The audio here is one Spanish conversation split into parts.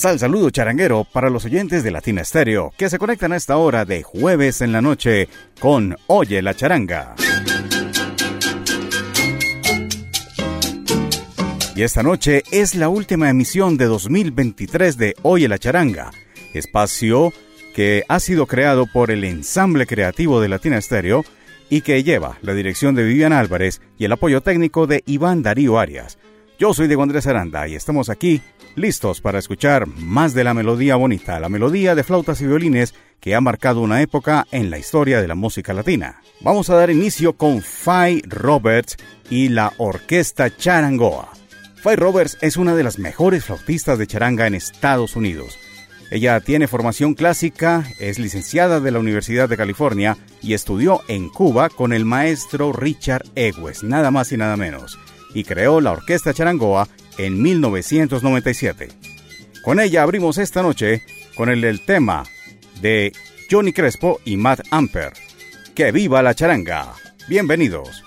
Sal saludo charanguero para los oyentes de Latina Estéreo que se conectan a esta hora de jueves en la noche con Oye la charanga. Y esta noche es la última emisión de 2023 de Oye la charanga, espacio que ha sido creado por el ensamble creativo de Latina Estéreo y que lleva la dirección de Vivian Álvarez y el apoyo técnico de Iván Darío Arias. Yo soy Diego Andrés Aranda y estamos aquí listos para escuchar más de la melodía bonita, la melodía de flautas y violines que ha marcado una época en la historia de la música latina. Vamos a dar inicio con Fay Roberts y la Orquesta Charangoa. Fay Roberts es una de las mejores flautistas de charanga en Estados Unidos. Ella tiene formación clásica, es licenciada de la Universidad de California y estudió en Cuba con el maestro Richard Egues, nada más y nada menos, y creó la Orquesta Charangoa en 1997. Con ella abrimos esta noche con el, el tema de Johnny Crespo y Matt Amper. ¡Que viva la charanga! Bienvenidos.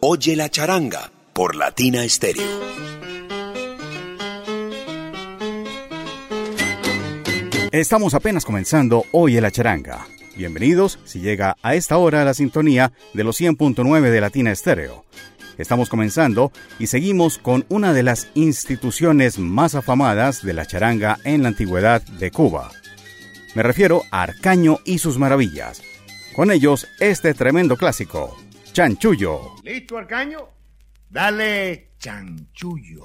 Oye la charanga por Latina Stereo. Estamos apenas comenzando Oye la charanga. Bienvenidos si llega a esta hora a la sintonía de los 100.9 de Latina Estéreo. Estamos comenzando y seguimos con una de las instituciones más afamadas de la charanga en la antigüedad de Cuba. Me refiero a Arcaño y sus maravillas. Con ellos, este tremendo clásico, Chanchullo. ¿Listo, Arcaño? Dale, Chanchullo.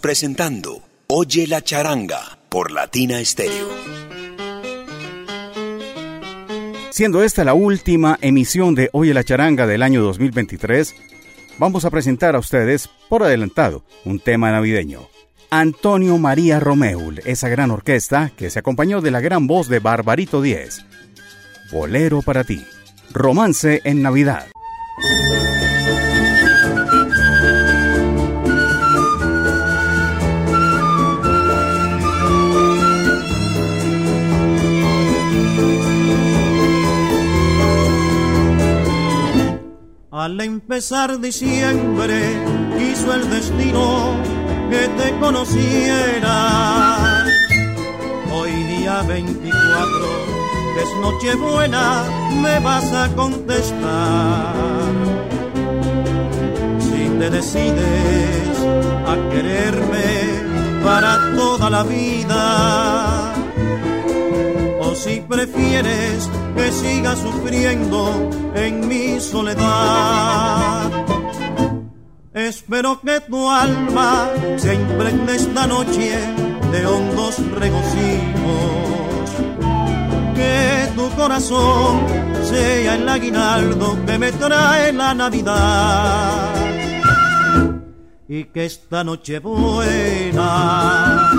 Presentando Oye la charanga por Latina Stereo. Siendo esta la última emisión de Oye la charanga del año 2023, vamos a presentar a ustedes, por adelantado, un tema navideño. Antonio María Romeul, esa gran orquesta que se acompañó de la gran voz de Barbarito Díez. Bolero para ti. Romance en Navidad. Al empezar diciembre quiso el destino que te conociera. Hoy día 24 es Nochebuena, me vas a contestar. Si te decides a quererme para toda la vida, si prefieres que siga sufriendo en mi soledad. Espero que tu alma se impregne esta noche de hondos regocijos. Que tu corazón sea el aguinaldo que me trae la Navidad. Y que esta noche buena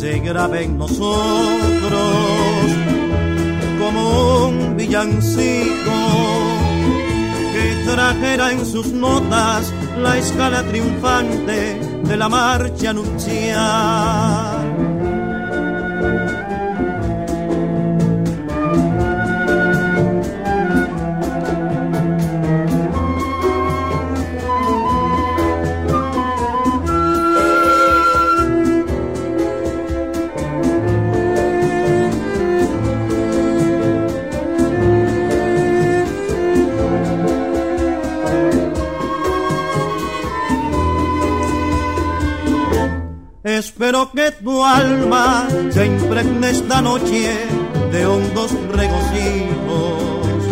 se grabe en nosotros como un villancico que trajera en sus notas la escala triunfante de la marcha nupcial. Espero que tu alma se impregne esta noche de hondos regocijos.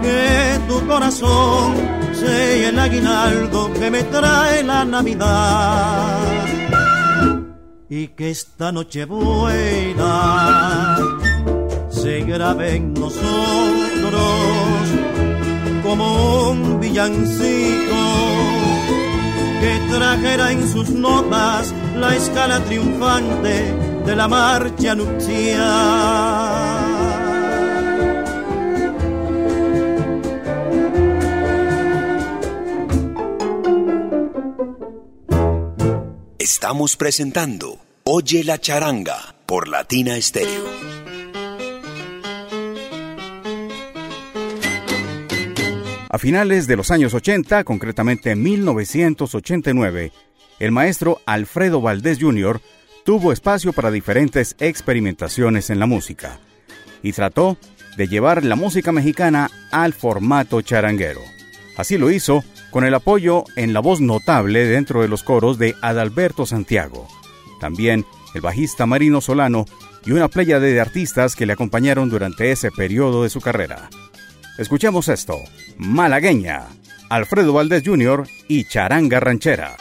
Que tu corazón sea el aguinaldo que me trae la Navidad. Y que esta noche buena se grabe en nosotros como un villancico que trajera en sus notas la escala triunfante de la marcha nupcial. Estamos presentando Oye la charanga por Latina Estéreo. A finales de los años 80, concretamente en 1989, el maestro Alfredo Valdés Jr. tuvo espacio para diferentes experimentaciones en la música y trató de llevar la música mexicana al formato charanguero. Así lo hizo con el apoyo en la voz notable dentro de los coros de Adalberto Santiago, también el bajista Marino Solano y una playa de artistas que le acompañaron durante ese periodo de su carrera. Escuchemos esto, Malagueña, Alfredo Valdés Jr. y Charanga Ranchera.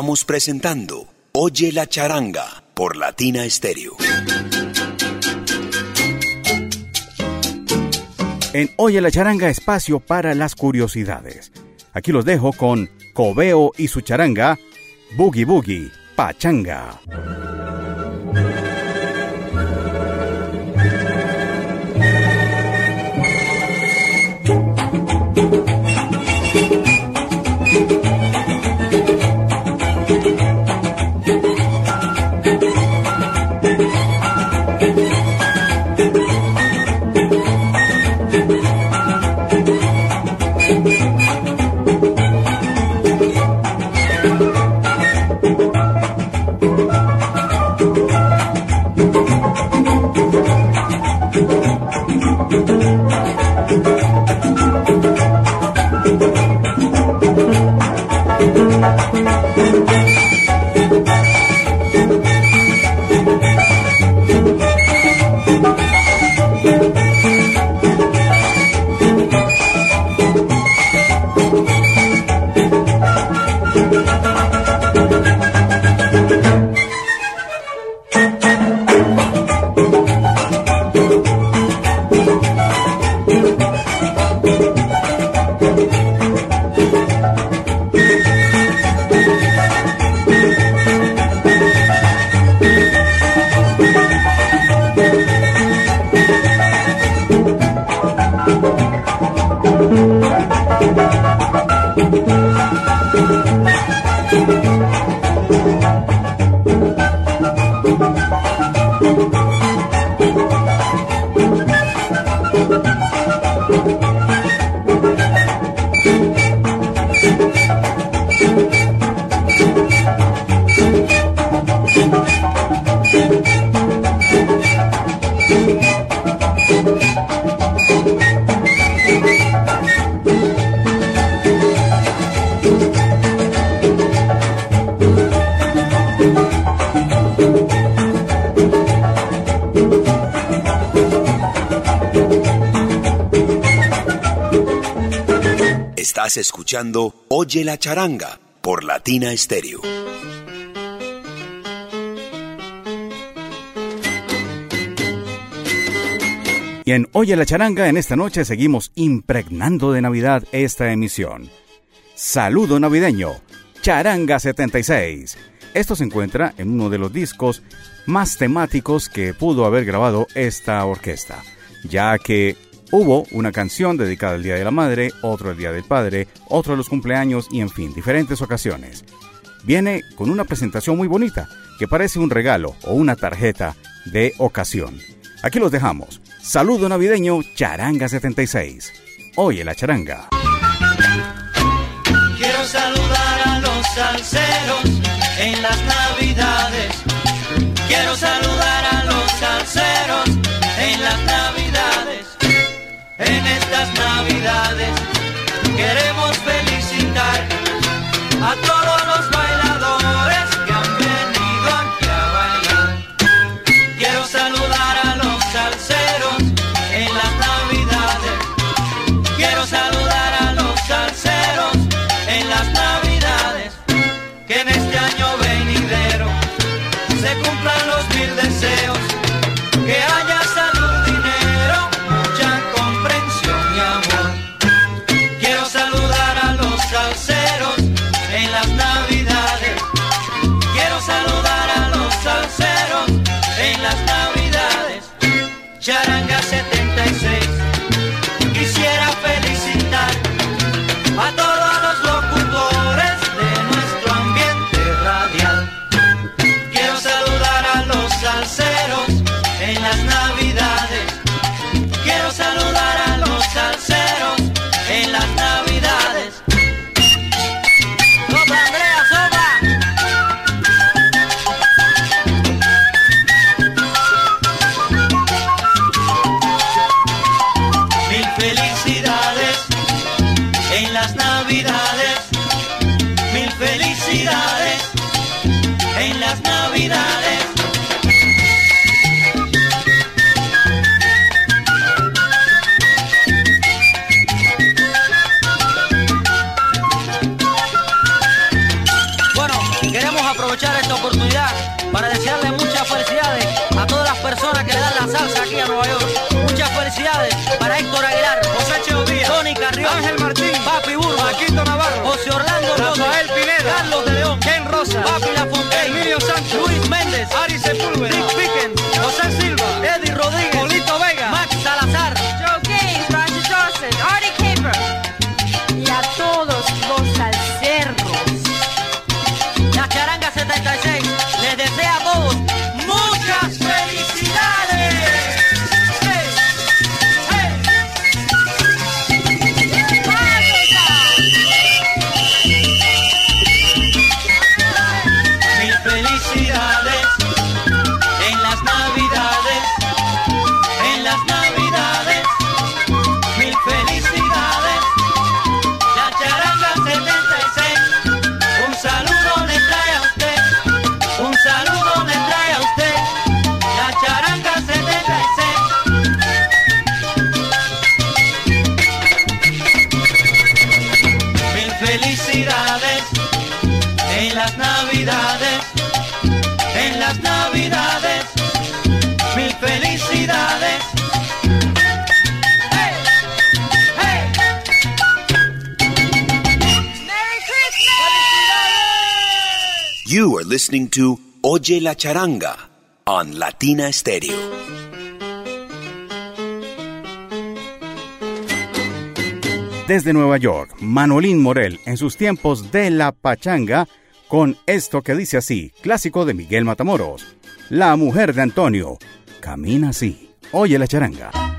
Estamos presentando Oye la charanga por Latina Stereo. En Oye la charanga espacio para las curiosidades. Aquí los dejo con Cobeo y su charanga, Boogie Boogie, Pachanga. Oye la charanga por Latina Stereo. Y en Oye la charanga en esta noche seguimos impregnando de Navidad esta emisión. Saludo navideño, Charanga 76. Esto se encuentra en uno de los discos más temáticos que pudo haber grabado esta orquesta, ya que Hubo una canción dedicada al Día de la Madre, otro al Día del Padre, otro a los cumpleaños y en fin, diferentes ocasiones. Viene con una presentación muy bonita, que parece un regalo o una tarjeta de ocasión. Aquí los dejamos. Saludo navideño Charanga 76. Oye la charanga. Quiero saludar a los salseros en las navidades. Quiero saludar a los salseros en estas navidades. Queremos felicitar a todos 下来 en las navidades, en las navidades, mil felicidades. ¡Hey! ¡Hey! ¡Merry Christmas! You are listening to Oye la Charanga on Latina Stereo. desde Nueva York, Manolín Morel, en sus tiempos de la pachanga, con esto que dice así, clásico de Miguel Matamoros. La mujer de Antonio camina así. Oye la charanga.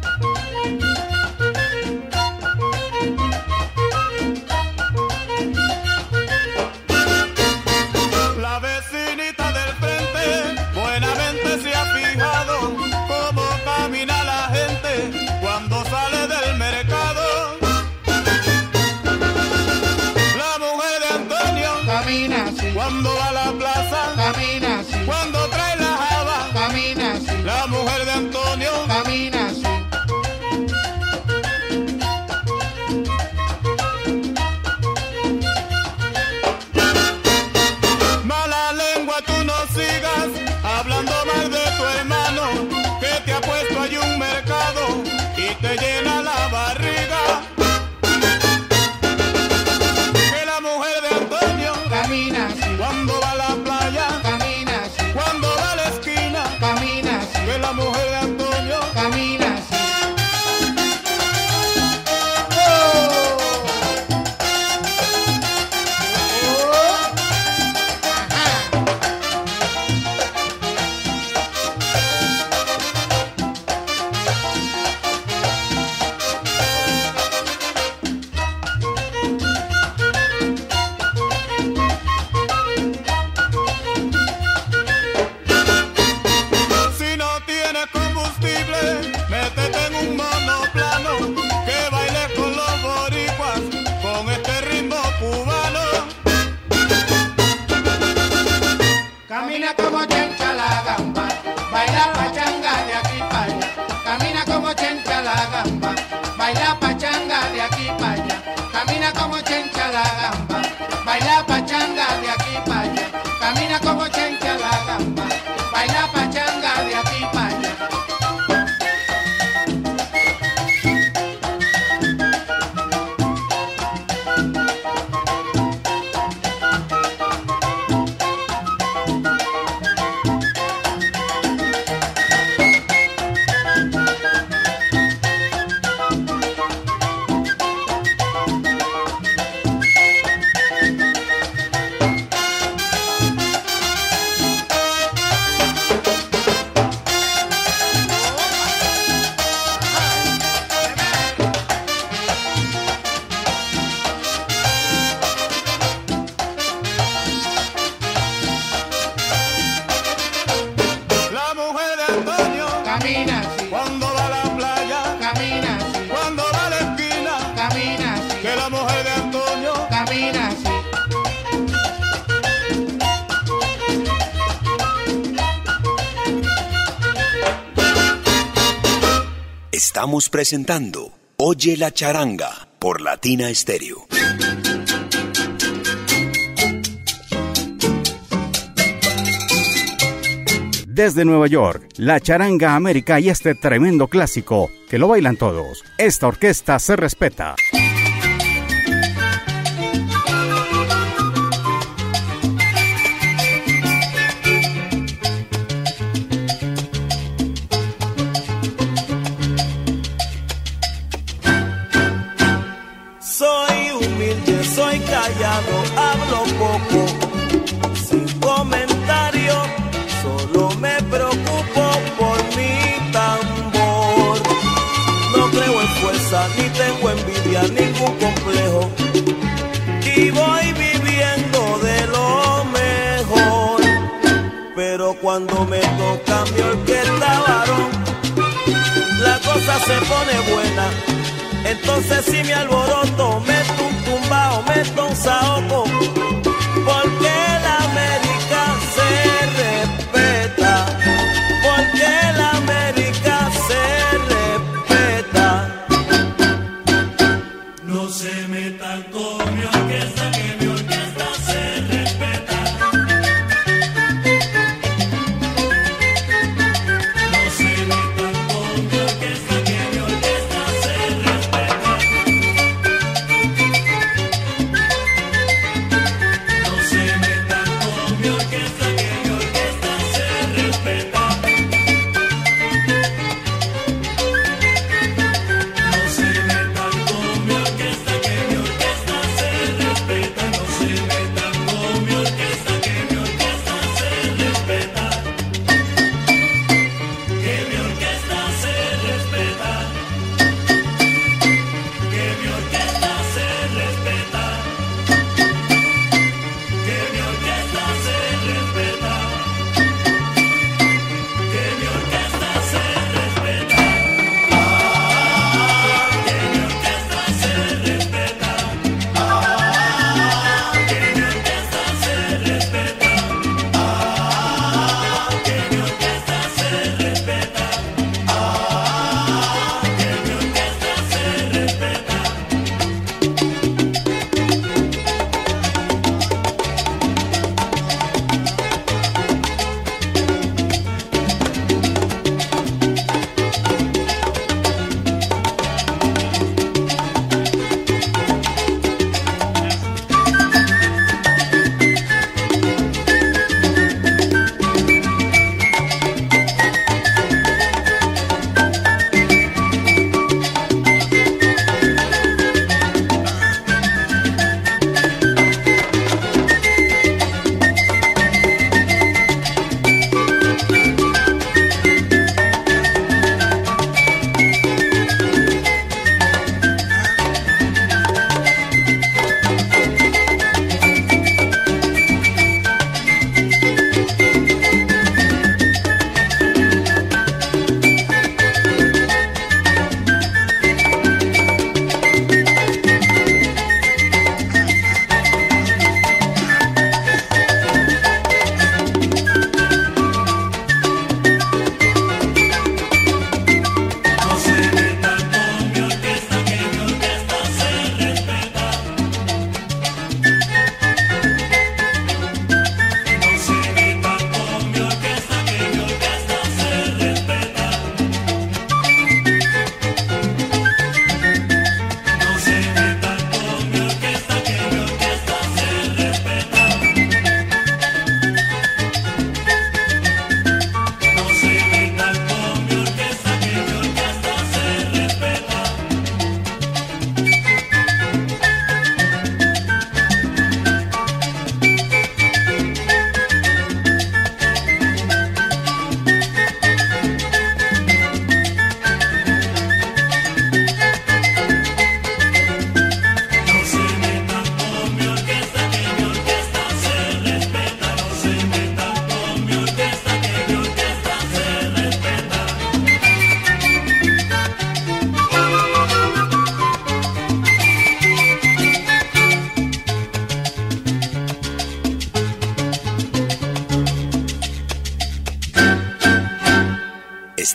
Estamos presentando Oye la charanga por Latina Estéreo. Desde Nueva York, la charanga América y este tremendo clásico que lo bailan todos. Esta orquesta se respeta. Complejo, y voy viviendo de lo mejor. Pero cuando me toca mi orquesta varón, la cosa se pone buena. Entonces si me alboroto, meto un tumbao, meto un saoco,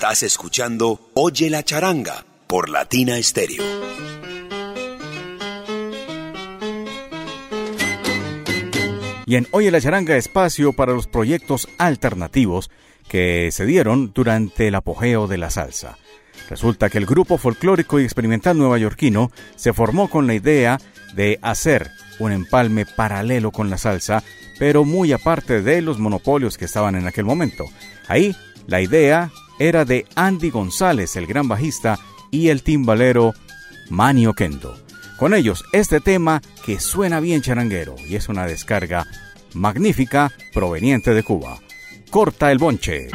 Estás escuchando Oye la charanga por Latina Stereo. Y en Oye la charanga espacio para los proyectos alternativos que se dieron durante el apogeo de la salsa. Resulta que el grupo folclórico y experimental neoyorquino se formó con la idea de hacer un empalme paralelo con la salsa, pero muy aparte de los monopolios que estaban en aquel momento. Ahí, la idea era de Andy González, el gran bajista, y el timbalero Manio Kendo. Con ellos, este tema que suena bien charanguero y es una descarga magnífica proveniente de Cuba. Corta el bonche.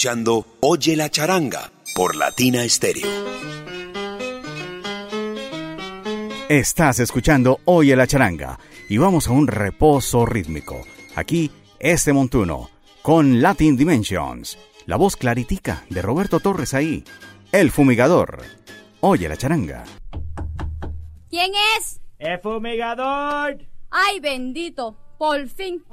Escuchando Oye la charanga por Latina Stereo. Estás escuchando Oye la charanga y vamos a un reposo rítmico. Aquí, este montuno, con Latin Dimensions. La voz claritica de Roberto Torres ahí. El fumigador. Oye la charanga. ¿Quién es? ¡El fumigador! ¡Ay, bendito! Por fin.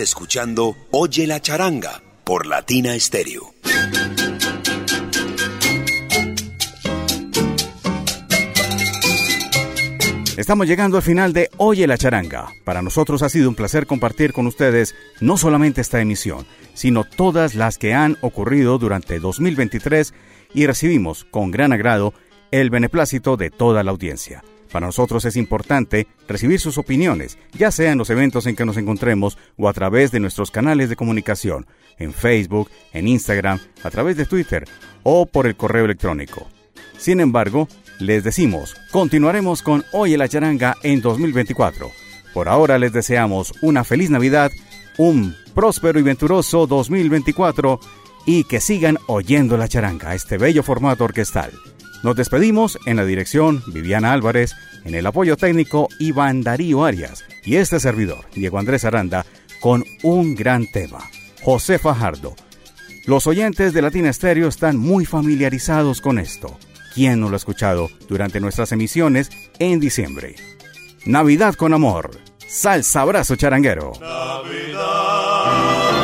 Escuchando Oye la charanga por Latina Stereo. Estamos llegando al final de Oye la charanga. Para nosotros ha sido un placer compartir con ustedes no solamente esta emisión, sino todas las que han ocurrido durante 2023 y recibimos con gran agrado el beneplácito de toda la audiencia. Para nosotros es importante recibir sus opiniones, ya sea en los eventos en que nos encontremos o a través de nuestros canales de comunicación, en Facebook, en Instagram, a través de Twitter o por el correo electrónico. Sin embargo, les decimos, continuaremos con Hoy en la Charanga en 2024. Por ahora les deseamos una feliz Navidad, un próspero y venturoso 2024 y que sigan oyendo la charanga, este bello formato orquestal. Nos despedimos en la dirección Viviana Álvarez, en el apoyo técnico Iván Darío Arias y este servidor, Diego Andrés Aranda, con un gran tema, José Fajardo. Los oyentes de Latina Estéreo están muy familiarizados con esto. ¿Quién no lo ha escuchado durante nuestras emisiones en diciembre? Navidad con amor. Salsa abrazo charanguero. Ding